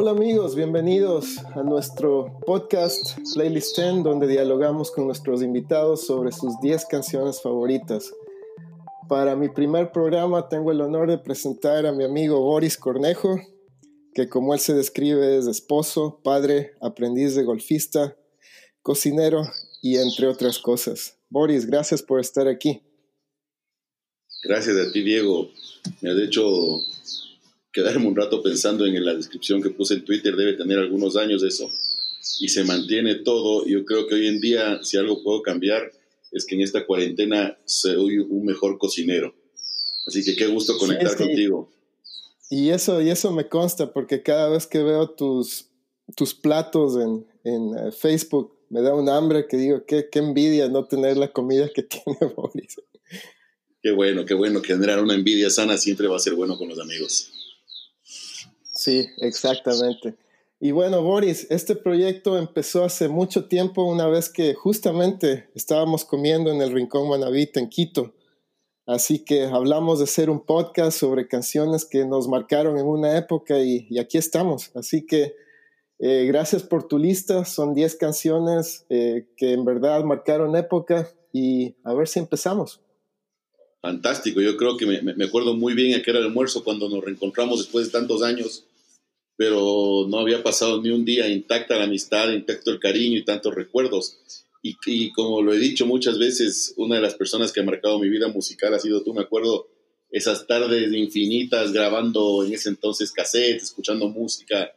Hola amigos, bienvenidos a nuestro podcast Playlist 10, donde dialogamos con nuestros invitados sobre sus 10 canciones favoritas. Para mi primer programa tengo el honor de presentar a mi amigo Boris Cornejo, que como él se describe es esposo, padre, aprendiz de golfista, cocinero y entre otras cosas. Boris, gracias por estar aquí. Gracias a ti, Diego. Me has hecho quedarme un rato pensando en la descripción que puse en Twitter, debe tener algunos años eso, y se mantiene todo. Yo creo que hoy en día, si algo puedo cambiar, es que en esta cuarentena soy un mejor cocinero. Así que qué gusto conectar contigo. Y eso, y eso me consta, porque cada vez que veo tus, tus platos en, en eh, Facebook, me da un hambre que digo, qué, qué envidia no tener la comida que tiene Boris. Qué bueno, qué bueno. Generar una envidia sana siempre va a ser bueno con los amigos. Sí, exactamente. Y bueno, Boris, este proyecto empezó hace mucho tiempo, una vez que justamente estábamos comiendo en el Rincón Manavita en Quito. Así que hablamos de hacer un podcast sobre canciones que nos marcaron en una época y, aquí estamos. Así que eh, gracias por tu lista. Son 10 canciones eh, que en verdad marcaron época y a ver si empezamos. Fantástico, yo creo que me, acuerdo muy bien a que era el almuerzo cuando nos reencontramos después de tantos años, pero no había pasado ni un día intacta la amistad, intacto el cariño y tantos recuerdos. Y, como lo he dicho muchas veces, una de las personas que ha marcado mi vida musical ha sido tú, me acuerdo esas tardes infinitas grabando en ese entonces cassettes, escuchando música,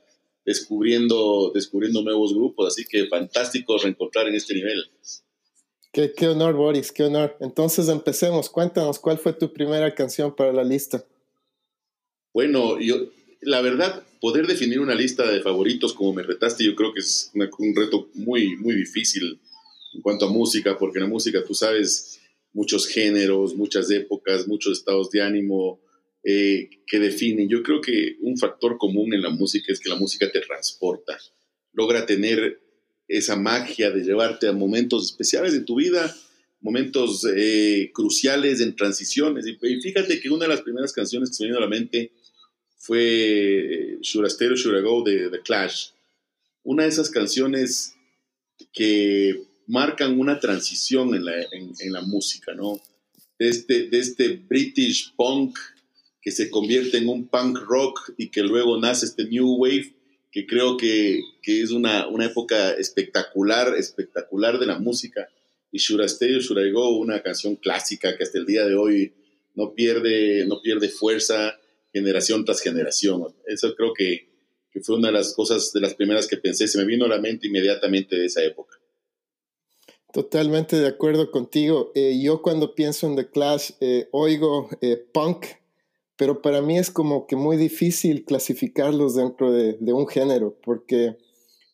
descubriendo, descubriendo nuevos grupos, así que fantástico reencontrar en este nivel. Qué, qué, honor, Boris, qué honor. Entonces empecemos. Cuéntanos, ¿cuál fue tu primera canción para la lista? Bueno, yo, la verdad, poder definir una lista de favoritos como me retaste, yo creo que es un reto muy, muy difícil en cuanto a música, porque en la música tú sabes muchos géneros, muchas épocas, muchos estados de ánimo eh, que definen. Yo creo que un factor común en la música es que la música te transporta, logra tener esa magia de llevarte a momentos especiales de tu vida, momentos eh, cruciales en transiciones. Y, fíjate que una de las primeras canciones que se me vino a la mente fue eh, Should I Stay or Should I Go de The Clash. Una de esas canciones que marcan una transición en la, en, la música, ¿no? De este, de este British punk que se convierte en un punk rock y que luego nace este new wave que creo que, que es una, una, época espectacular, espectacular de la música. Y I Stay I Go, una canción clásica que hasta el día de hoy no pierde, no pierde fuerza generación tras generación. Eso creo que, que fue una de las cosas, de las primeras que pensé. Se me vino a la mente inmediatamente de esa época. Totalmente de acuerdo contigo. Eh, yo cuando pienso en The Clash eh, oigo eh, punk pero para mí es como que muy difícil clasificarlos dentro de, un género, porque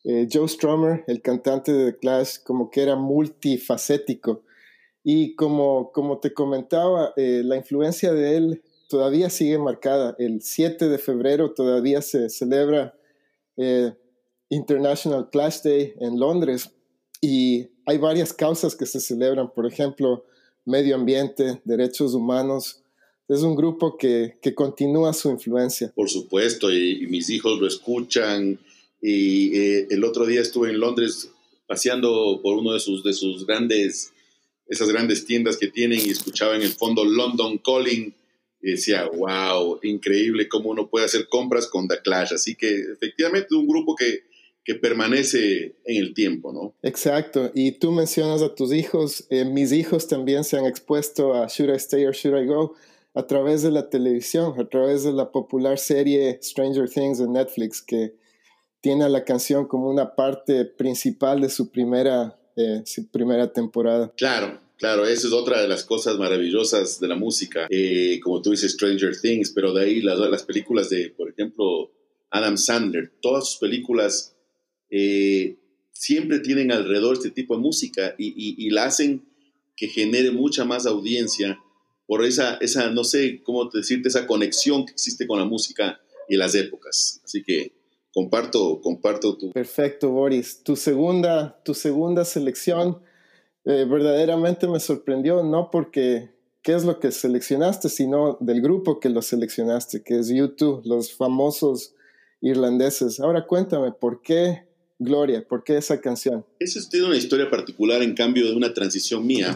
eh, Joe Strummer, el cantante de The Clash, como que era multifacético. Y como, como te comentaba, eh, la influencia de él todavía sigue marcada. El 7 de febrero todavía se celebra eh, International Clash Day en Londres y hay varias causas que se celebran, por ejemplo, medio ambiente, derechos humanos, es un grupo que, que continúa su influencia. Por supuesto, y, mis hijos lo escuchan. Y eh, el otro día estuve en Londres paseando por uno de sus, de sus grandes, esas grandes tiendas que tienen y escuchaba en el fondo London Calling y decía, wow, increíble cómo uno puede hacer compras con The Clash. Así que efectivamente es un grupo que, que permanece en el tiempo, ¿no? Exacto. Y tú mencionas a tus hijos. Eh, mis hijos también se han expuesto a Should I Stay or Should I Go a través de la televisión, a través de la popular serie Stranger Things de Netflix, que tiene a la canción como una parte principal de su primera, eh, primera temporada. Claro, Claro, esa es otra de las cosas maravillosas de la música, eh, como tú dices, Stranger Things, pero de ahí las, las, películas de, por ejemplo, Adam Sandler, todas sus películas eh, siempre tienen alrededor este tipo de música y, la hacen que genere mucha más audiencia por esa, esa, no sé cómo decirte, esa conexión que existe con la música y las épocas. Así que comparto, comparto tu... Perfecto, Boris. Tu segunda, tu segunda selección eh, verdaderamente me sorprendió, no porque qué es lo que seleccionaste, sino del grupo que lo seleccionaste, que es YouTube, los famosos irlandeses. Ahora cuéntame, ¿por qué Gloria? ¿Por qué esa canción? Esa tiene una historia particular en cambio de una transición mía.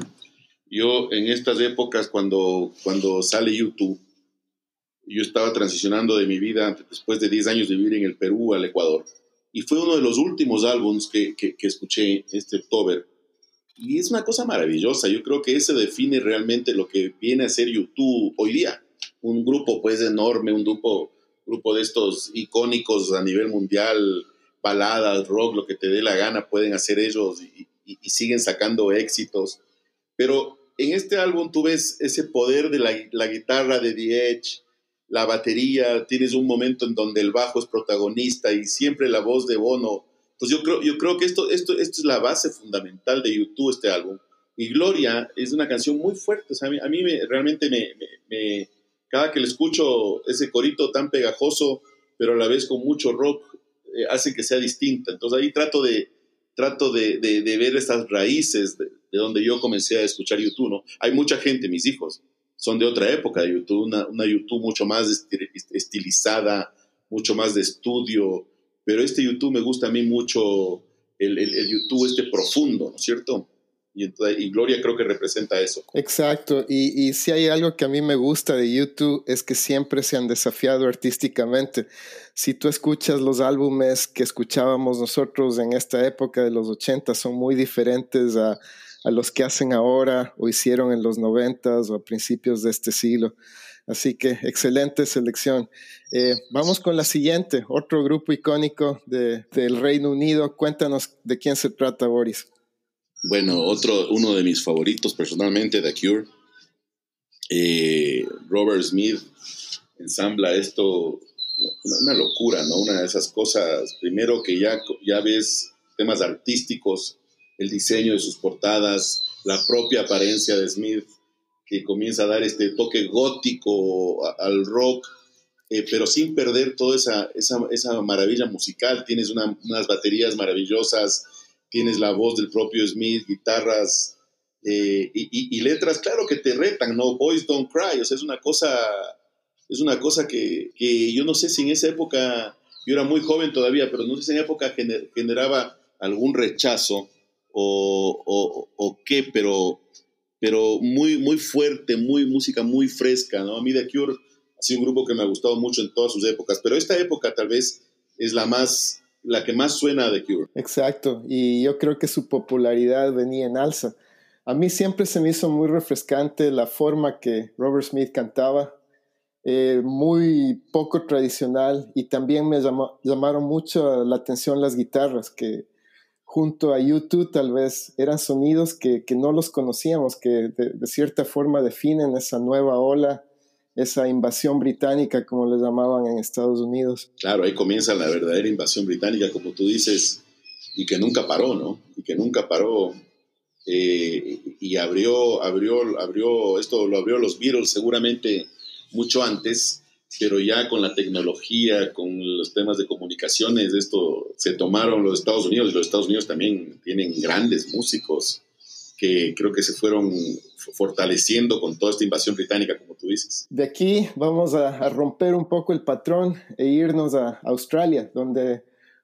Yo en estas épocas, cuando, cuando sale YouTube, yo estaba transicionando de mi vida después de 10 años de vivir en el Perú al Ecuador. Y fue uno de los últimos álbums que, que, escuché este octubre. Y es una cosa maravillosa. Yo creo que ese define realmente lo que viene a ser YouTube hoy día. Un grupo pues enorme, un grupo, grupo de estos icónicos a nivel mundial, baladas, rock, lo que te dé la gana, pueden hacer ellos y, y siguen sacando éxitos. Pero en este álbum tú ves ese poder de la, guitarra de The Edge, la batería, tienes un momento en donde el bajo es protagonista y siempre la voz de Bono. Pues yo creo, yo creo que esto, esto, esto es la base fundamental de YouTube, este álbum. Y Gloria es una canción muy fuerte. a mí, me, realmente me, cada que le escucho ese corito tan pegajoso, pero a la vez con mucho rock, eh, hace que sea distinta. Entonces ahí trato de, trato de, de, ver estas raíces de, de, donde yo comencé a escuchar YouTube. ¿no? Hay mucha gente, mis hijos, son de otra época de YouTube, una, una YouTube mucho más estilizada, mucho más de estudio, pero este YouTube me gusta a mí mucho, el, el, YouTube este profundo, ¿no es cierto? Y, y, Gloria creo que representa eso. Exacto, y, y, si hay algo que a mí me gusta de YouTube es que siempre se han desafiado artísticamente. Si tú escuchas los álbumes que escuchábamos nosotros en esta época de los 80, son muy diferentes a a los que hacen ahora o hicieron en los noventas o a principios de este siglo. Así que excelente selección. Eh, vamos con la siguiente, otro grupo icónico de, del Reino Unido. Cuéntanos de quién se trata, Boris. Bueno, otro, uno de mis favoritos personalmente, The Cure. Eh, Robert Smith ensambla esto, una, locura, ¿no? Una de esas cosas, primero que ya, ya ves temas artísticos el diseño de sus portadas, la propia apariencia de Smith, que comienza a dar este toque gótico al rock, eh, pero sin perder toda esa, esa, maravilla musical. Tienes unas baterías maravillosas, tienes la voz del propio Smith, guitarras eh, y, letras, claro que te retan, ¿no? Boys Don't Cry, o sea, es una cosa, es una cosa que, que yo no sé si en esa época, yo era muy joven todavía, pero no sé si en esa época generaba algún rechazo o, o, qué, pero, pero muy, muy fuerte, muy música muy fresca, ¿no? A mí The Cure ha sido un grupo que me ha gustado mucho en todas sus épocas, pero esta época tal vez es la más, la que más suena The Cure. Exacto, y yo creo que su popularidad venía en alza. A mí siempre se me hizo muy refrescante la forma que Robert Smith cantaba, eh, muy poco tradicional y también me llamaron mucho la atención las guitarras, que junto a YouTube tal vez eran sonidos que, que no los conocíamos, que de, de, cierta forma definen esa nueva ola, esa invasión británica, como le llamaban en Estados Unidos. Claro, ahí comienza la verdadera invasión británica, como tú dices, y que nunca paró, ¿no? Y que nunca paró. Eh, y abrió, abrió, abrió, esto lo abrió los Beatles seguramente mucho antes, pero ya con la tecnología, con los temas de comunicaciones, esto se tomaron los Estados Unidos y los Estados Unidos también tienen grandes músicos que creo que se fueron fortaleciendo con toda esta invasión británica, como tú dices. De aquí vamos a, romper un poco el patrón e irnos a Australia, donde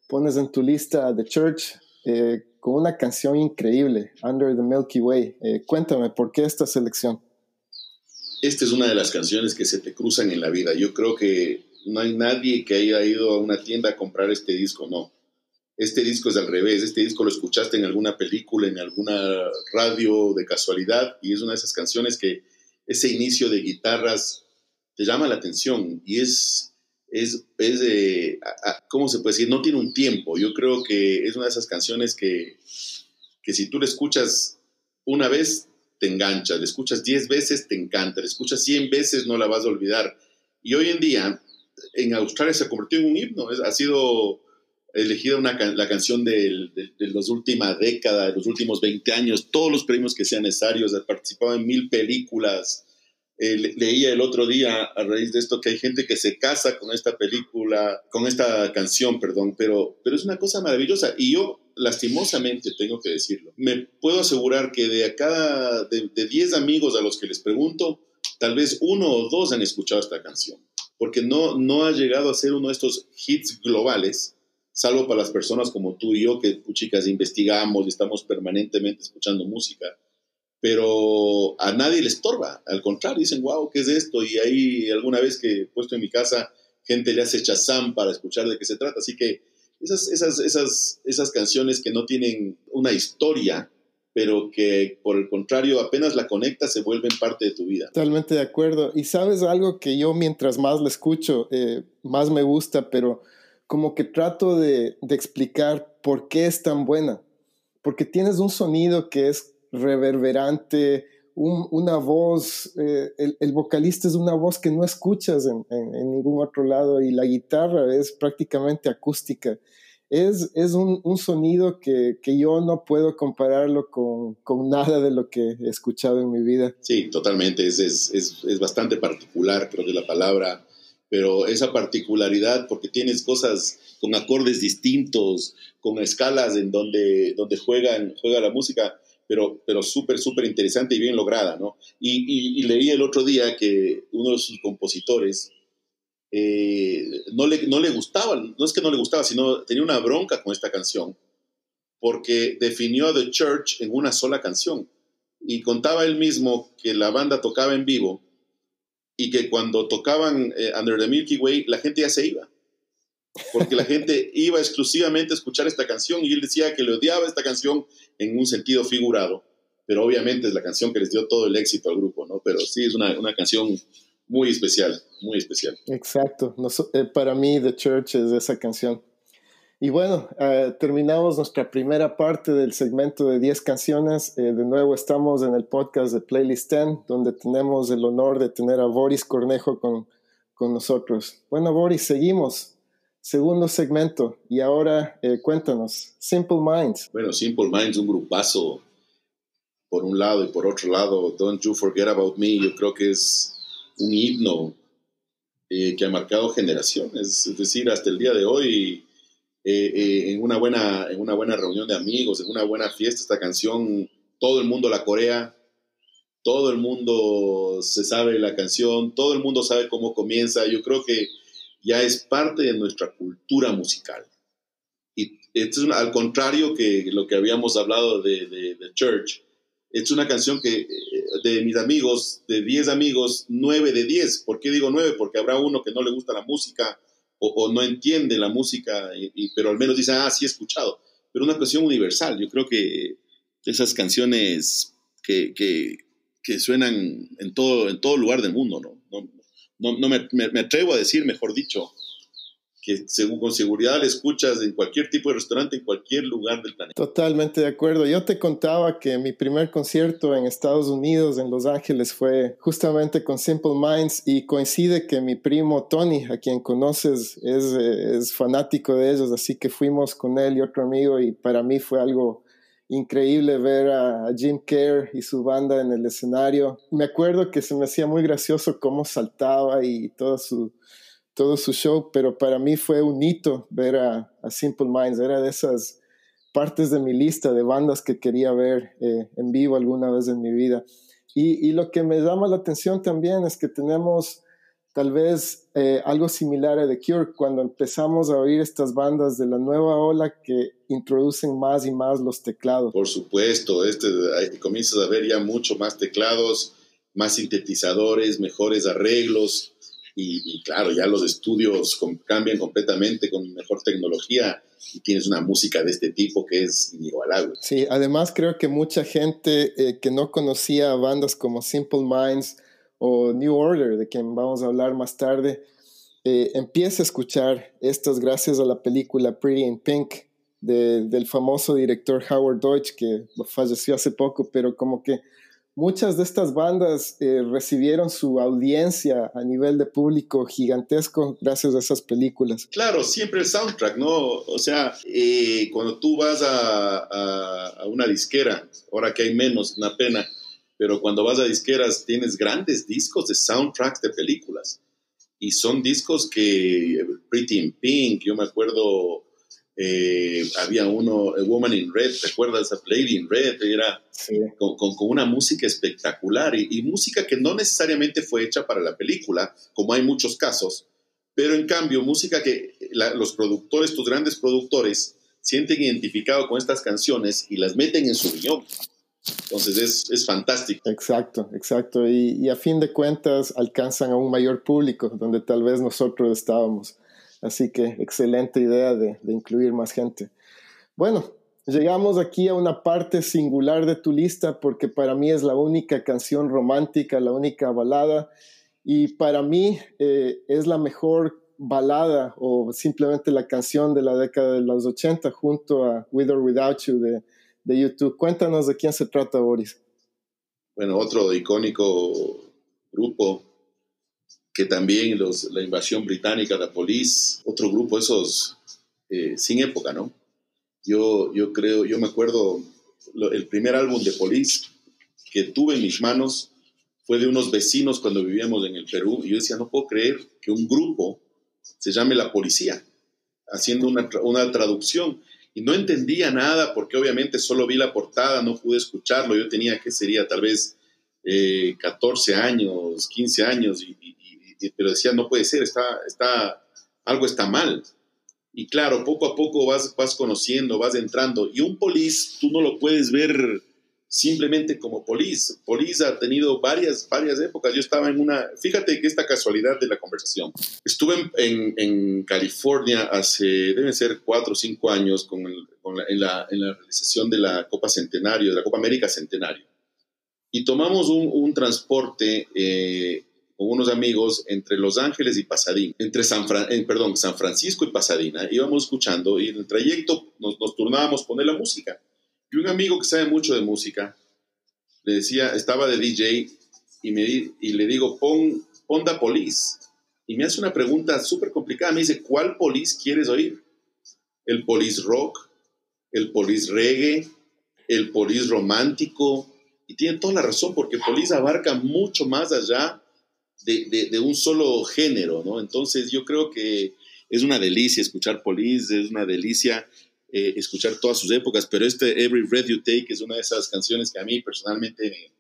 pones en tu lista The Church eh, con una canción increíble, Under the Milky Way. Eh, cuéntame, ¿por qué esta selección? esta es una de las canciones que se te cruzan en la vida. Yo creo que no hay nadie que haya ido a una tienda a comprar este disco, no. Este disco es al revés, este disco lo escuchaste en alguna película, en alguna radio de casualidad y es una de esas canciones que ese inicio de guitarras te llama la atención y es, es, es de, ¿cómo se puede decir? No tiene un tiempo. Yo creo que es una de esas canciones que, que si tú la escuchas una vez, te engancha, le escuchas 10 veces, te encanta, le escuchas 100 veces, no la vas a olvidar. Y hoy en día, en Australia se convirtió en un himno, ha sido elegida una, la canción de, de, de las últimas décadas, de los últimos 20 años, todos los premios que sean necesarios, ha participado en mil películas. Eh, leía el otro día a raíz de esto que hay gente que se casa con esta película, con esta canción, perdón, pero, pero es una cosa maravillosa. Y yo lastimosamente tengo que decirlo, me puedo asegurar que de a cada, de 10 amigos a los que les pregunto, tal vez uno o dos han escuchado esta canción. porque no, no ha llegado a ser uno de estos hits globales, salvo para las personas como tú y yo, que chicas investigamos y estamos permanentemente escuchando música, pero a nadie le estorba, al contrario, dicen, wow, ¿qué es esto? Y ahí alguna vez que he puesto en mi casa, gente le hace chazam para escuchar de qué se trata, así que esas, esas, esas, esas canciones que no tienen una historia, pero que por el contrario apenas la conectas se vuelven parte de tu vida. Totalmente de acuerdo. Y sabes algo que yo mientras más la escucho, eh, más me gusta, pero como que trato de, explicar por qué es tan buena. Porque tienes un sonido que es reverberante, un, una voz, eh, el, vocalista es una voz que no escuchas en, ningún otro lado y la guitarra es prácticamente acústica es, un, sonido que, yo no puedo compararlo con, nada de lo que he escuchado en mi vida. Sí, totalmente, es, es, bastante particular, creo que la palabra, pero esa particularidad, porque tienes cosas con acordes distintos, con escalas en donde, donde juegan, juega la música, pero, pero súper, súper interesante y bien lograda, ¿no? Y, y, leí el otro día que uno de sus compositores, eh, no, le, no le gustaba, no es que no le gustaba, sino tenía una bronca con esta canción, porque definió a The Church en una sola canción. Y contaba él mismo que la banda tocaba en vivo y que cuando tocaban eh, Under the Milky Way, la gente ya se iba. Porque la gente iba exclusivamente a escuchar esta canción y él decía que le odiaba esta canción en un sentido figurado. Pero obviamente es la canción que les dio todo el éxito al grupo, ¿no? Pero sí, es una, una canción muy especial, muy especial. Exacto. Eh, para mí, The Church es esa canción. Y bueno, uh, terminamos nuestra primera parte del segmento de 10 canciones. Eh, de nuevo estamos en el podcast de Playlist 10, donde tenemos el honor de tener a Boris Cornejo con, con nosotros. Bueno, Boris, seguimos. Segundo segmento. Y ahora eh, cuéntanos, Simple Minds. Bueno, Simple Minds, un grupazo por un lado y por otro lado, Don't You Forget About Me, yo creo que es un himno eh, que ha marcado generaciones, es decir, hasta el día de hoy, eh, eh, en, una buena, en una buena reunión de amigos, en una buena fiesta, esta canción, todo el mundo la corea, todo el mundo se sabe la canción, todo el mundo sabe cómo comienza, yo creo que ya es parte de nuestra cultura musical. Y esto es al contrario que lo que habíamos hablado de, de, Church, es una canción que eh, de mis amigos, de 10 amigos, 9 de 10. ¿Por qué digo 9? Porque habrá uno que no le gusta la música o, no entiende la música, y, pero al menos dice, ah, sí he escuchado. Pero una canción universal. Yo creo que esas canciones que, que, que suenan en todo, en todo lugar del mundo, ¿no? No, no, me, me, atrevo a decir, mejor dicho, que según, con seguridad la escuchas en cualquier tipo de restaurante, en cualquier lugar del planeta. Totalmente de acuerdo. Yo te contaba que mi primer concierto en Estados Unidos, en Los Ángeles, fue justamente con Simple Minds y coincide que mi primo Tony, a quien conoces, es, es fanático de ellos, así que fuimos con él y otro amigo y para mí fue algo increíble ver a Jim Kerr y su banda en el escenario. Me acuerdo que se me hacía muy gracioso cómo saltaba y toda su todo su show, pero para mí fue un hito ver a, a Simple Minds, era de esas partes de mi lista de bandas que quería ver eh, en vivo alguna vez en mi vida. Y, y, lo que me llama la atención también es que tenemos tal vez eh, algo similar a The Cure cuando empezamos a oír estas bandas de la nueva ola que introducen más y más los teclados. Por supuesto, este, comienzas a ver ya mucho más teclados, más sintetizadores, mejores arreglos y, claro, ya los estudios cambian completamente con mejor tecnología y tienes una música de este tipo que es inigualable. Sí, además creo que mucha gente eh, que no conocía bandas como Simple Minds o New Order, de quien vamos a hablar más tarde, eh, empieza a escuchar estas gracias a la película Pretty in Pink de, del famoso director Howard Deutsch, que falleció hace poco, pero como que muchas de estas bandas eh, recibieron su audiencia a nivel de público gigantesco gracias a esas películas. Claro, siempre el soundtrack, ¿no? O sea, eh, cuando tú vas a, a, a, una disquera, ahora que hay menos, una pena, pero cuando vas a disqueras tienes grandes discos de soundtracks de películas. Y son discos que, Pretty in Pink, yo me acuerdo Eh, había uno, A Woman in Red, ¿te acuerdas? Lady in Red, era con, con, una música espectacular y, música que no necesariamente fue hecha para la película, como hay muchos casos, pero en cambio música que los productores, tus grandes productores, sienten identificado con estas canciones y las meten en su guion. Entonces es, es, fantástico. Exacto, exacto. Y, y, a fin de cuentas alcanzan a un mayor público donde tal vez nosotros estábamos. Así que excelente idea de, incluir más gente. Bueno, llegamos aquí a una parte singular de tu lista porque para mí es la única canción romántica, la única balada y para mí eh, es la mejor balada o simplemente la canción de la década de los 80 junto a With or Without You de, de YouTube. Cuéntanos de quién se trata, Boris. Bueno, otro icónico grupo que también los, la invasión británica, la Police, otro grupo esos eh, sin época, ¿no? Yo, yo creo, yo me acuerdo, el primer álbum de Police que tuve en mis manos fue de unos vecinos cuando vivíamos en el Perú y yo decía, no puedo creer que un grupo se llame La Policía, haciendo una, una traducción. Y no entendía nada porque obviamente solo vi la portada, no pude escucharlo. Yo tenía, ¿qué sería? Tal vez 14 eh, años, 15 años y, pero decía, no puede ser, está, está, algo está mal. Y claro, poco a poco vas, vas conociendo, vas entrando. Y un polis, tú no lo puedes ver simplemente como polis. Polis ha tenido varias, varias épocas. Yo estaba en una, fíjate que esta casualidad de la conversación. Estuve en, en, California hace, deben ser cuatro o cinco años con, en, la, en, la, realización de la Copa Centenario, de la Copa América Centenario. Y tomamos un, un transporte eh, con unos amigos entre Los Ángeles y Pasadena, entre San, perdón, San Francisco y Pasadena. Íbamos escuchando y en el trayecto nos, turnábamos poner la música. Y un amigo que sabe mucho de música le decía, estaba de DJ y, me, y le digo, pon, pon da Police. Y me hace una pregunta súper complicada. Me dice, ¿cuál Police quieres oír? ¿El Police Rock? ¿El Police Reggae? ¿El Police Romántico? Y tiene toda la razón porque Police abarca mucho más allá de, un solo género, ¿no? Entonces yo creo que es una delicia escuchar Police, es una delicia eh, escuchar todas sus épocas, pero este Every Breath You Take es una de esas canciones que a mí personalmente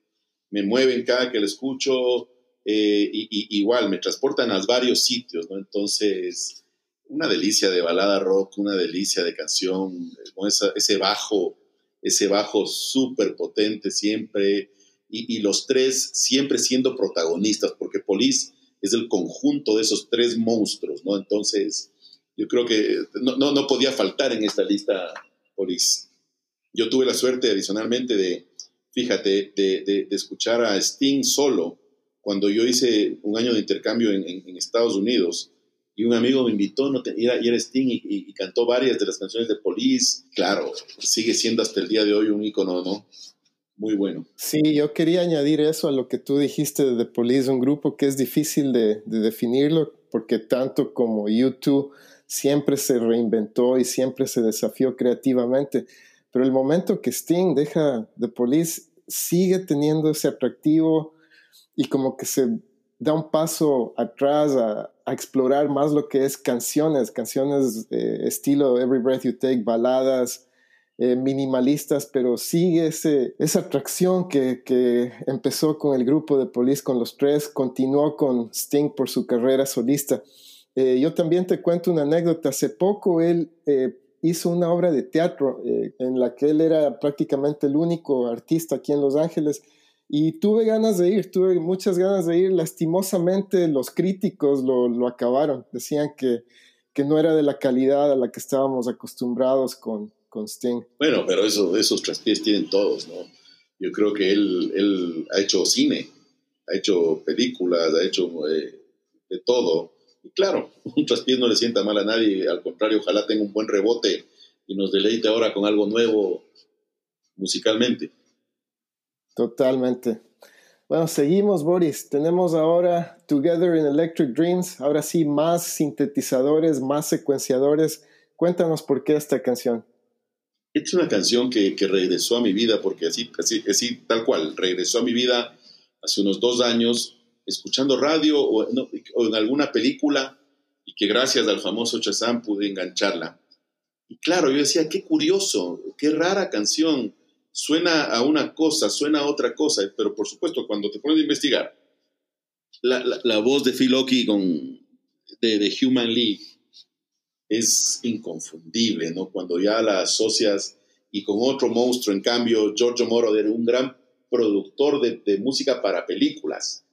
me, mueven cada que la escucho, eh, y, igual me transportan a varios sitios, ¿no? Entonces, una delicia de balada rock, una delicia de canción, con ese bajo, ese bajo súper potente siempre, y, los tres siempre siendo protagonistas, porque Police es el conjunto de esos tres monstruos, ¿no? Entonces, yo creo que no, no, podía faltar en esta lista Police. Yo tuve la suerte adicionalmente de, fíjate, de, de, escuchar a Sting solo cuando yo hice un año de intercambio en, en, Estados Unidos y un amigo me invitó no y, era, Sting y, y, cantó varias de las canciones de Police. Claro, sigue siendo hasta el día de hoy un ícono, ¿no? Muy bueno. Sí, yo quería añadir eso a lo que tú dijiste de The Police, un grupo que es difícil de, definirlo porque tanto como YouTube siempre se reinventó y siempre se desafió creativamente, pero el momento que Sting deja The Police sigue teniendo ese atractivo y como que se da un paso atrás a, explorar más lo que es canciones, canciones eh, estilo Every Breath You Take, baladas, eh, minimalistas, pero sigue esa atracción que, empezó con el grupo de Police, con los tres, continuó con Sting por su carrera solista. Eh, yo también te cuento una anécdota. Hace poco él eh, hizo una obra de teatro en la que él era prácticamente el único artista aquí en Los Ángeles. Y tuve ganas de ir, tuve muchas ganas de ir. Lastimosamente los críticos lo, acabaron. Decían que no era de la calidad a la que estábamos acostumbrados con, con Sting. Bueno, pero eso, esos traspiés tienen todos, ¿no? Yo creo que él, él ha hecho cine, ha hecho películas, ha hecho eh, de todo. Y claro, un traspiés no le sienta mal a nadie, al contrario, ojalá tenga un buen rebote y nos deleite ahora con algo nuevo musicalmente. Totalmente. Bueno, seguimos, Boris. Tenemos ahora Together in Electric Dreams. Ahora sí, más sintetizadores, más secuenciadores. Cuéntanos por qué esta canción. Es una canción que, regresó a mi vida, porque así, así, así, tal cual, regresó a mi vida hace unos dos años, escuchando radio o, en alguna película, y que gracias al famoso Chazam pude engancharla. Y claro, yo decía, qué curioso, qué rara canción. Suena a una cosa, suena a otra cosa, pero por supuesto, cuando te pones a investigar, la, voz de Phil Oki con, de, de, Human League es inconfundible, ¿no? Cuando ya la asocias y con otro monstruo, en cambio, Giorgio Moroder, un gran productor de, música para películas.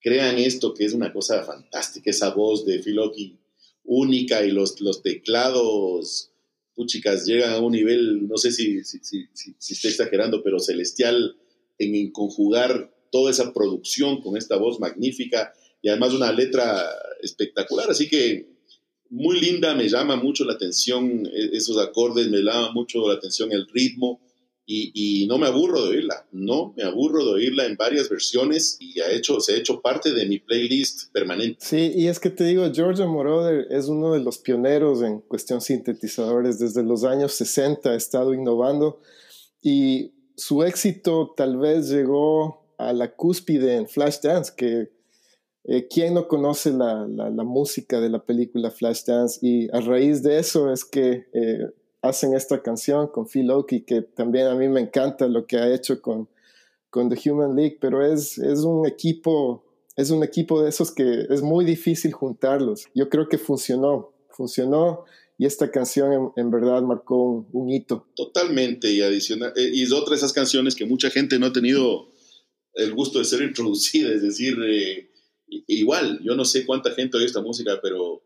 Crean esto que es una cosa fantástica, esa voz de Phil Oki única y los, los teclados, puchicas, llegan a un nivel, no sé si, si, si, si estoy exagerando, pero celestial en, conjugar toda esa producción con esta voz magnífica y además una letra espectacular. Así que muy linda, me llama mucho la atención e, esos acordes, me llama mucho la atención el ritmo y, no me aburro de oírla, no me aburro de oírla en varias versiones y ha hecho, se ha hecho parte de mi playlist permanente. Sí, y es que te digo, George Moroder es uno de los pioneros en cuestión sintetizadores. Desde los años 60 ha estado innovando y su éxito tal vez llegó a la cúspide en Flashdance, que eh, ¿quién no conoce la, la, música de la película Flashdance? Y a raíz de eso es que... Eh, hacen esta canción con Phil Oakey, que también a mí me encanta lo que ha hecho con, con The Human League, pero es, es un equipo, es un equipo de esos que es muy difícil juntarlos. Yo creo que funcionó, funcionó y esta canción en, verdad marcó un, hito. Totalmente, y adicional, eh, y es otra de esas canciones que mucha gente no ha tenido el gusto de ser introducida, es decir, eh, igual, yo no sé cuánta gente oye esta música, pero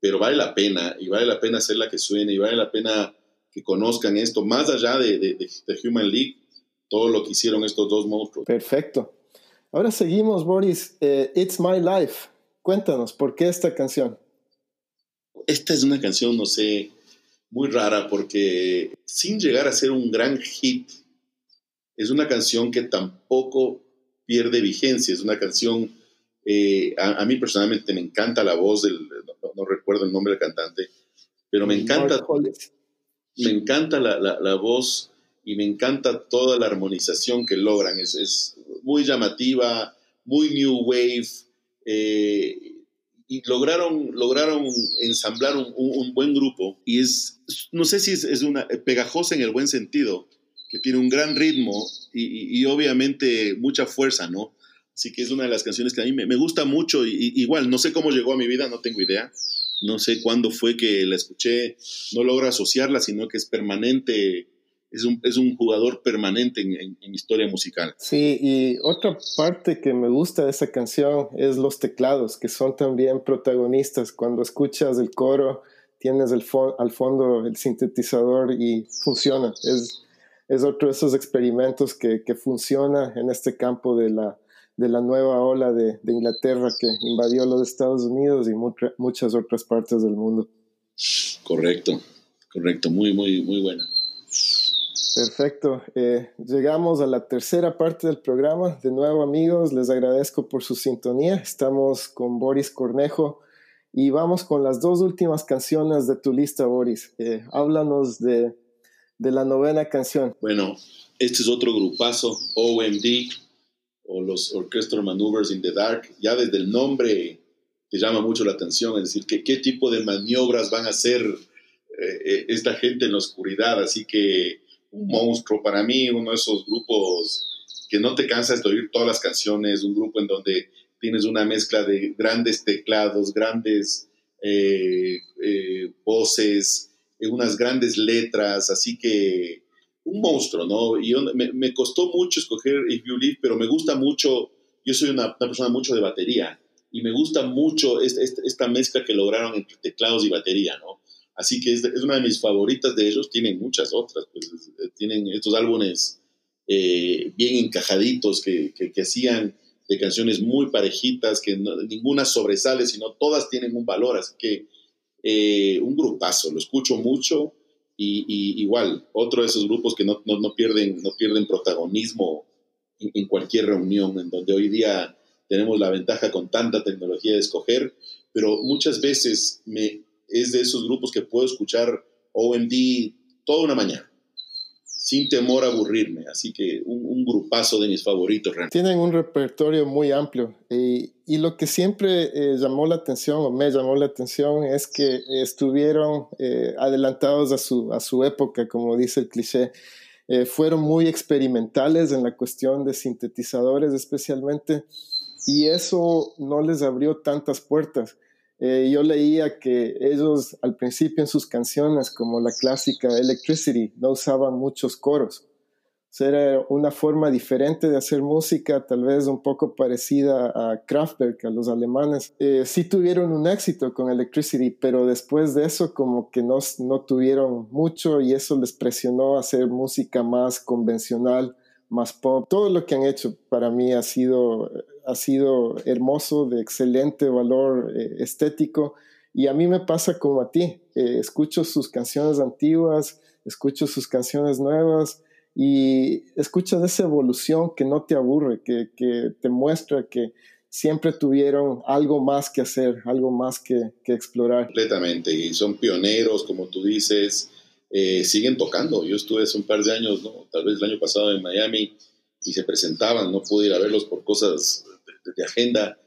pero vale la pena, y vale la pena hacerla que suene, y vale la pena que conozcan esto, más allá de, de, Human League, todo lo que hicieron estos dos monstruos. Perfecto. Ahora seguimos, Boris. Eh, It's My Life. Cuéntanos, ¿por qué esta canción? Esta es una canción, no sé, muy rara porque sin llegar a ser un gran hit, es una canción que tampoco pierde vigencia, es una canción, eh, a, mí personalmente me encanta la voz del, no, recuerdo el nombre del cantante, pero me encanta, me encanta la, la, voz y me encanta toda la armonización que logran. Es, es muy llamativa, muy new wave, eh, y lograron, lograron ensamblar un, un, buen grupo. Y es, no sé si es, es, una pegajosa en el buen sentido, que tiene un gran ritmo y, y, obviamente mucha fuerza, ¿no? Así que es una de las canciones que a mí me, gusta mucho. Y, igual, no sé cómo llegó a mi vida, no tengo idea no sé cuándo fue que la escuché, no logro asociarla, sino que es permanente, es un, es un jugador permanente en, en, historia musical. Sí, y otra parte que me gusta de esa canción es los teclados, que son también protagonistas. Cuando escuchas el coro, tienes el al fondo el sintetizador y funciona. Es, es otro de esos experimentos que, que funciona en este campo de la de la nueva ola de, Inglaterra que invadió los Estados Unidos y muchas otras partes del mundo. Correcto, correcto, muy, muy, muy buena. Perfecto. Eh, llegamos a la tercera parte del programa. De nuevo, amigos, les agradezco por su sintonía. Estamos con Boris Cornejo y vamos con las dos últimas canciones de tu lista, Boris. Eh, háblanos de, de la novena canción. Bueno, este es otro grupazo, OMD, o los Orchestral Maneuvers in the Dark, ya desde el nombre te llama mucho la atención, es decir, que, qué tipo de maniobras van a hacer eh, eh, esta gente en la oscuridad. Así que un monstruo para mí, uno de esos grupos que no te cansas de oír todas las canciones, un grupo en donde tienes una mezcla de grandes teclados, grandes eh, voces, unas grandes letras, así que un monstruo, ¿no? Y me, costó mucho escoger If You Live, pero me gusta mucho, yo soy una, persona mucho de batería, y me gusta mucho esta, mezcla que lograron entre teclados y batería, ¿no? Así que es, una de mis favoritas de ellos, tienen muchas otras, pues tienen estos álbumes eh, bien encajaditos que, que, hacían de canciones muy parejitas, que ninguna sobresale, sino todas tienen un valor, así que eh, un grupazo, lo escucho mucho y, igual, otro de esos grupos que no, no, pierden, no pierden protagonismo en, cualquier reunión, en donde hoy día tenemos la ventaja con tanta tecnología de escoger, pero muchas veces me, es de esos grupos que puedo escuchar OMD toda una mañana, sin temor a aburrirme. Así que un, grupazo de mis favoritos. Tienen un repertorio muy amplio y lo que siempre eh, llamó la atención o me llamó la atención es que estuvieron eh, adelantados a su, a su época, como dice el cliché. Eh, fueron muy experimentales en la cuestión de sintetizadores especialmente y eso no les abrió tantas puertas. Eh, yo leía que ellos al principio en sus canciones, como la clásica Electricity, no usaban muchos coros. O sea, era una forma diferente de hacer música, tal vez un poco parecida a Kraftwerk, a los alemanes. Eh, sí tuvieron un éxito con Electricity, pero después de eso como que no, no tuvieron mucho y eso les presionó a hacer música más convencional, más pop. Todo lo que han hecho para mí ha sido, ha sido hermoso, de excelente valor eh, estético. Y a mí me pasa como a ti. Eh, escucho sus canciones antiguas, escucho sus canciones nuevas y escuchas esa evolución que no te aburre, que, que te muestra que siempre tuvieron algo más que hacer, algo más que, que explorar. Completamente. Y son pioneros, como tú dices eh, siguen tocando. Yo estuve hace un par de años, ¿no? tal vez el año pasado en Miami, y se presentaban, no pude ir a verlos por cosas de, agenda,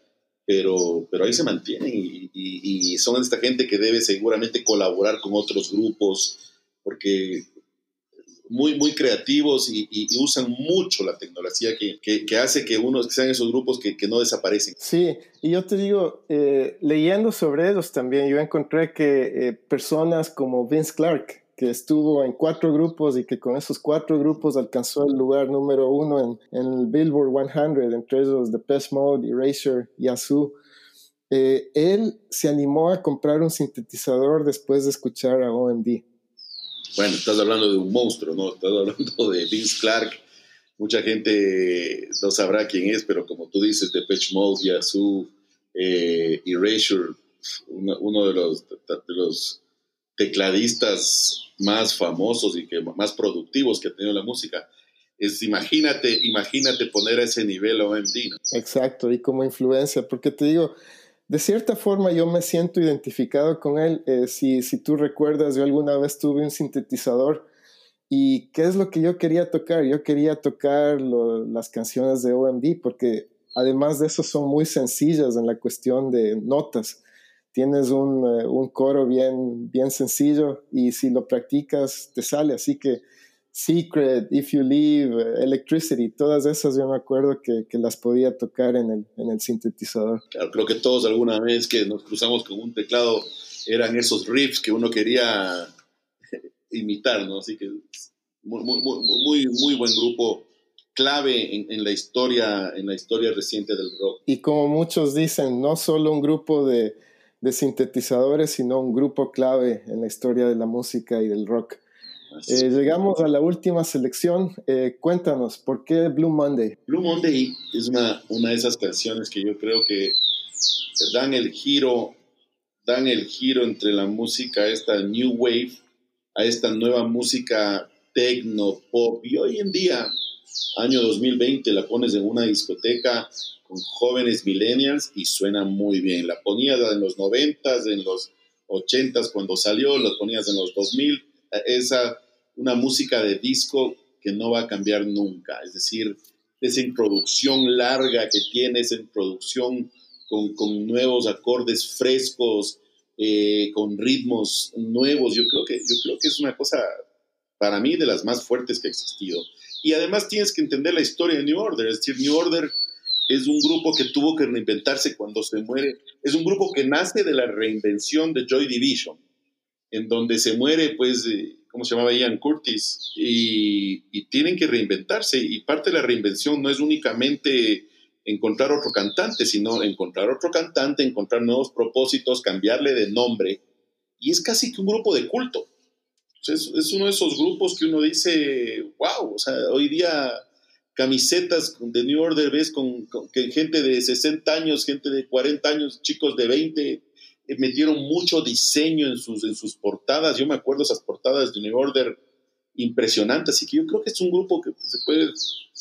pero, pero ahí se mantienen y, y, son esta gente que debe seguramente colaborar con otros grupos, porque muy, muy creativos y, usan mucho la tecnología que, que, hace que unos que sean esos grupos que, que, no desaparecen. Sí, y yo te digo, eh, leyendo sobre ellos también, yo encontré que eh, personas como Vince Clark, que estuvo en cuatro grupos y que con esos cuatro grupos alcanzó el lugar número uno en, el Billboard 100, entre ellos Depeche Mode, Erasure, Yazoo. Eh, él se animó a comprar un sintetizador después de escuchar a OMD. Bueno, estás hablando de un monstruo, ¿no? Estás hablando de Vince Clark. Mucha gente no sabrá quién es, pero como tú dices, Depeche Mode, Yazoo, eh, Erasure, uno, de los, de los tecladistas más famosos y que más productivos que ha tenido la música. Es, imagínate, imagínate poner a ese nivel a OMD. Exacto, y como influencia, porque te digo, de cierta forma yo me siento identificado con él. Eh, si, si tú recuerdas, yo alguna vez tuve un sintetizador y ¿qué es lo que yo quería tocar? Yo quería tocar las canciones de OMD porque además de eso son muy sencillas en la cuestión de notas tienes un, eh, un, coro bien, bien sencillo y si lo practicas te sale. Así que Secret, If You Leave, Electricity, todas esas yo me acuerdo que, que las podía tocar en el, en el, sintetizador. Claro, creo que todos alguna vez que nos cruzamos con un teclado eran esos riffs que uno quería imitar, ¿no? Así que muy, muy, muy, muy buen grupo clave en, en, la historia en la historia reciente del rock. Y como muchos dicen, no solo un grupo de de sintetizadores, sino un grupo clave en la historia de la música y del rock. Eh, llegamos a la última selección. Eh, cuéntanos, ¿por qué Blue Monday? Blue Monday es una, una de esas canciones que yo creo que dan el giro, dan el giro entre la música, esta new wave, a esta nueva música techno, pop. Y hoy en día, año 2020, la pones en una discoteca jóvenes millennials y suena muy bien. La ponías en los 90 en los 80 cuando salió, la ponías en los 2000. Esa, una música de disco que no va a cambiar nunca. Es decir, esa introducción larga que tiene, esa introducción con, con nuevos acordes frescos, eh, con ritmos nuevos. Yo creo, que, yo creo que es una cosa, para mí, de las más fuertes que ha existido. Y además tienes que entender la historia de New Order. Es decir, New Order es un grupo que tuvo que reinventarse cuando se muere, es un grupo que nace de la reinvención de Joy Division, en donde se muere, pues, ¿cómo se llamaba Ian Curtis? Y, y, tienen que reinventarse, y parte de la reinvención no es únicamente encontrar otro cantante, sino encontrar otro cantante, encontrar nuevos propósitos, cambiarle de nombre, y es casi que un grupo de culto. Es, es uno de esos grupos que uno dice, wow, o sea, hoy día camisetas de New Order, ves con, gente de 60 años, gente de 40 años, chicos de 20, eh, metieron mucho diseño en sus, en sus portadas. Yo me acuerdo esas portadas de New Order impresionantes, así que yo creo que es un grupo que se puede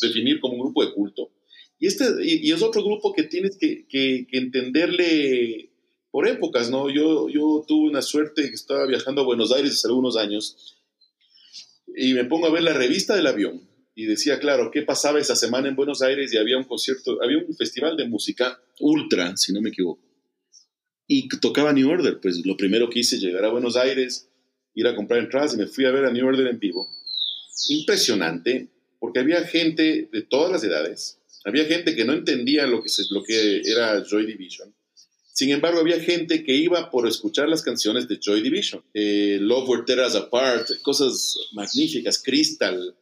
definir como un grupo de culto. Y, este, y, es otro grupo que tienes que, que, entenderle por épocas, ¿no? Yo, tuve una suerte que estaba viajando a Buenos Aires hace algunos años y me pongo a ver la revista del avión y decía, claro, ¿qué pasaba esa semana en Buenos Aires? Y había un concierto, había un festival de música ultra, si no me equivoco. Y tocaba New Order. Pues lo primero que hice, llegar a Buenos Aires, ir a comprar entradas y me fui a ver a New Order en vivo. Impresionante, porque había gente de todas las edades. Había gente que no entendía lo que, lo que era Joy Division. Sin embargo, había gente que iba por escuchar las canciones de Joy Division. Eh, Love Where Tear Apart, cosas magníficas, Crystal,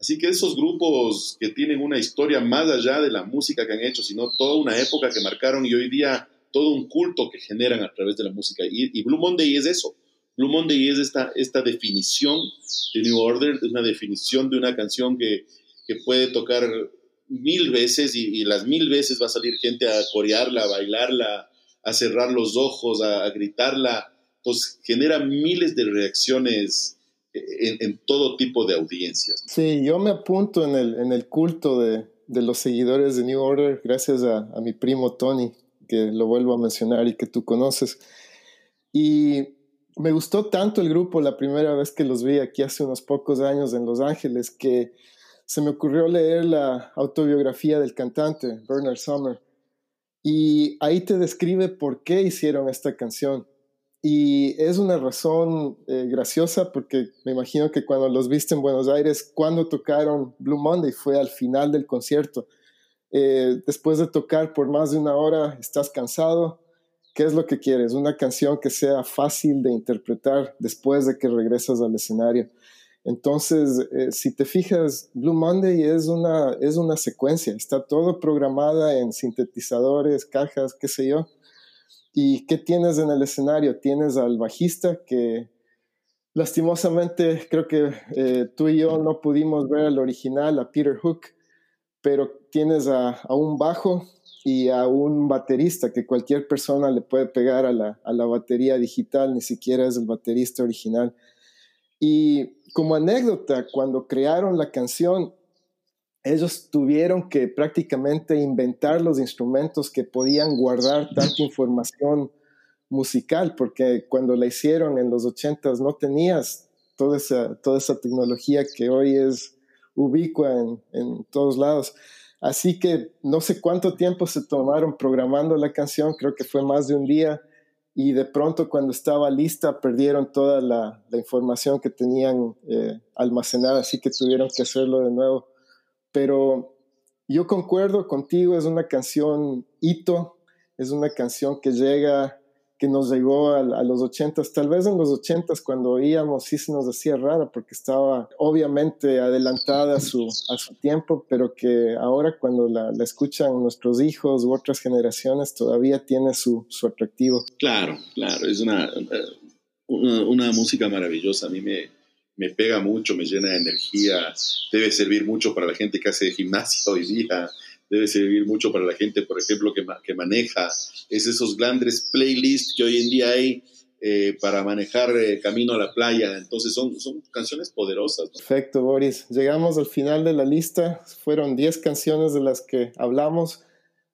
Así que esos grupos que tienen una historia más allá de la música que han hecho, sino toda una época que marcaron y hoy día todo un culto que generan a través de la música. Y, Blue Monday es eso. Blue Monday es esta, esta definición de New Order, es una definición de una canción que, que puede tocar mil veces y, las mil veces va a salir gente a corearla, a bailarla, a cerrar los ojos, a, a gritarla. Pues genera miles de reacciones en, todo tipo de audiencias. Sí, yo me apunto en el, en el culto de, de los seguidores de New Order gracias a, a, mi primo Tony, que lo vuelvo a mencionar y que tú conoces. Y me gustó tanto el grupo la primera vez que los vi aquí hace unos pocos años en Los Ángeles que se me ocurrió leer la autobiografía del cantante, Bernard Summer. Y ahí te describe por qué hicieron esta canción. Y es una razón eh, graciosa porque me imagino que cuando los viste en Buenos Aires, cuando tocaron Blue Monday fue al final del concierto. Eh, después de tocar por más de una hora, estás cansado. ¿Qué es lo que quieres? Una canción que sea fácil de interpretar después de que regresas al escenario. Entonces, eh, si te fijas, Blue Monday es una, es una secuencia, está todo programada en sintetizadores, cajas, qué sé yo ¿Y qué tienes en el escenario? Tienes al bajista que lastimosamente creo que eh, tú y yo no pudimos ver al original, a Peter Hook, pero tienes a, un bajo y a un baterista que cualquier persona le puede pegar a la, a la batería digital, ni siquiera es el baterista original. Y como anécdota, cuando crearon la canción, ellos tuvieron que prácticamente inventar los instrumentos que podían guardar tanta información musical, porque cuando la hicieron en los ochentas no tenías toda esa, toda esa tecnología que hoy es ubicua en todos lados. Así que no sé cuánto tiempo se tomaron programando la canción, creo que fue más de un día, y de pronto cuando estaba lista perdieron toda la, información que tenían eh, almacenada, así que tuvieron que hacerlo de nuevo. Pero yo concuerdo contigo, es una canción hito, es una canción que llega, que nos llegó a, los ochentas, tal vez en los ochentas cuando oíamos sí se nos hacía rara porque estaba obviamente adelantada a su, a su tiempo, pero que ahora cuando la, escuchan nuestros hijos u otras generaciones todavía tiene su, su atractivo. Claro, claro, es una, una, una música maravillosa, a mí me, me pega mucho, me llena de energía, debe servir mucho para la gente que hace gimnasia hoy día, debe servir mucho para la gente, por ejemplo, que, que maneja, es esos grandes playlists que hoy en día hay eh, para manejar eh, camino a la playa, entonces son, son canciones poderosas. Perfecto, Boris. Llegamos al final de la lista, fueron 10 canciones de las que hablamos.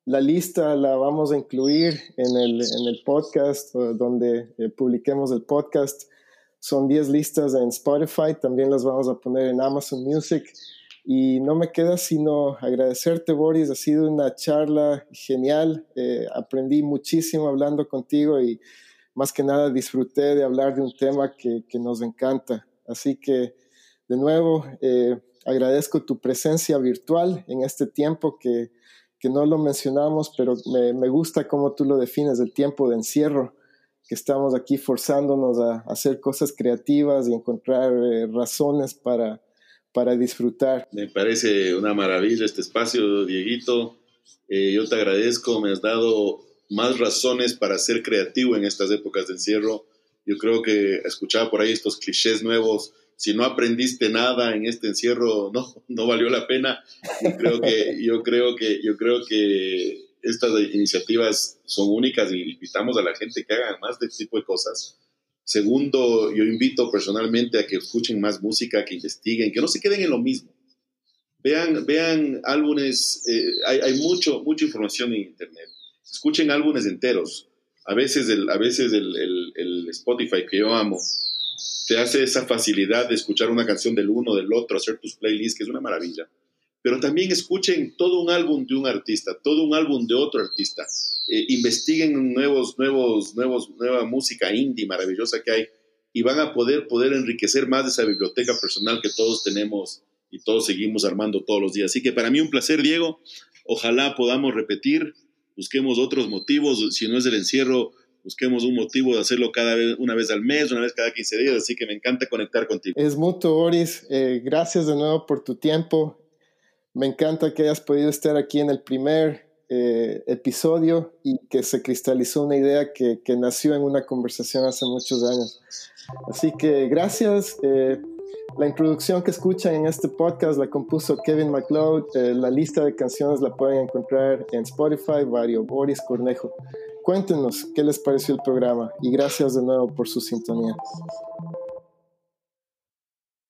La lista la vamos a incluir en el, en el podcast, donde eh, publiquemos el podcast. Son 10 listas en Spotify, también las vamos a poner en Amazon Music. Y no me queda sino agradecerte, Boris. Ha sido una charla genial. Eh, aprendí muchísimo hablando contigo y más que nada disfruté de hablar de un tema que, que nos encanta. Así que, de nuevo, eh, agradezco tu presencia virtual en este tiempo que, que no lo mencionamos, pero me, me gusta cómo tú lo defines, el tiempo de encierro que estamos aquí forzándonos a, hacer cosas creativas y encontrar eh, razones para, para disfrutar. Me parece una maravilla este espacio, Dieguito. Eh, yo te agradezco, me has dado más razones para ser creativo en estas épocas de encierro. Yo creo que escuchaba por ahí estos clichés nuevos. Si no aprendiste nada en este encierro, no, no valió la pena. Yo creo que, yo creo que, yo creo que estas iniciativas son únicas y invitamos a la gente que haga más de este tipo de cosas. Segundo, yo invito personalmente a que escuchen más música, que investiguen, que no se queden en lo mismo. Vean, vean álbumes, eh, hay, mucho, mucha información en Internet. Escuchen álbumes enteros. A veces el, a veces el, el Spotify que yo amo te hace esa facilidad de escuchar una canción del uno, del otro, hacer tus playlists, que es una maravilla. Pero también escuchen todo un álbum de un artista, todo un álbum de otro artista. Eh, investiguen nuevos, nuevos, nuevos, nueva música indie maravillosa que hay y van a poder, poder enriquecer más esa biblioteca personal que todos tenemos y todos seguimos armando todos los días. Así que para mí un placer, Diego. Ojalá podamos repetir, busquemos otros motivos, si no es el encierro, busquemos un motivo de hacerlo cada vez, una vez al mes, una vez cada 15 días, así que me encanta conectar contigo. Es mutuo, Boris. Eh, gracias de nuevo por tu tiempo. Me encanta que hayas podido estar aquí en el primer eh, episodio y que se cristalizó una idea que, que, nació en una conversación hace muchos años. Así que gracias. Eh, la introducción que escuchan en este podcast la compuso Kevin MacLeod. la lista de canciones la pueden encontrar en Spotify, Vario Boris Cornejo. Cuéntenos qué les pareció el programa y gracias de nuevo por su sintonía.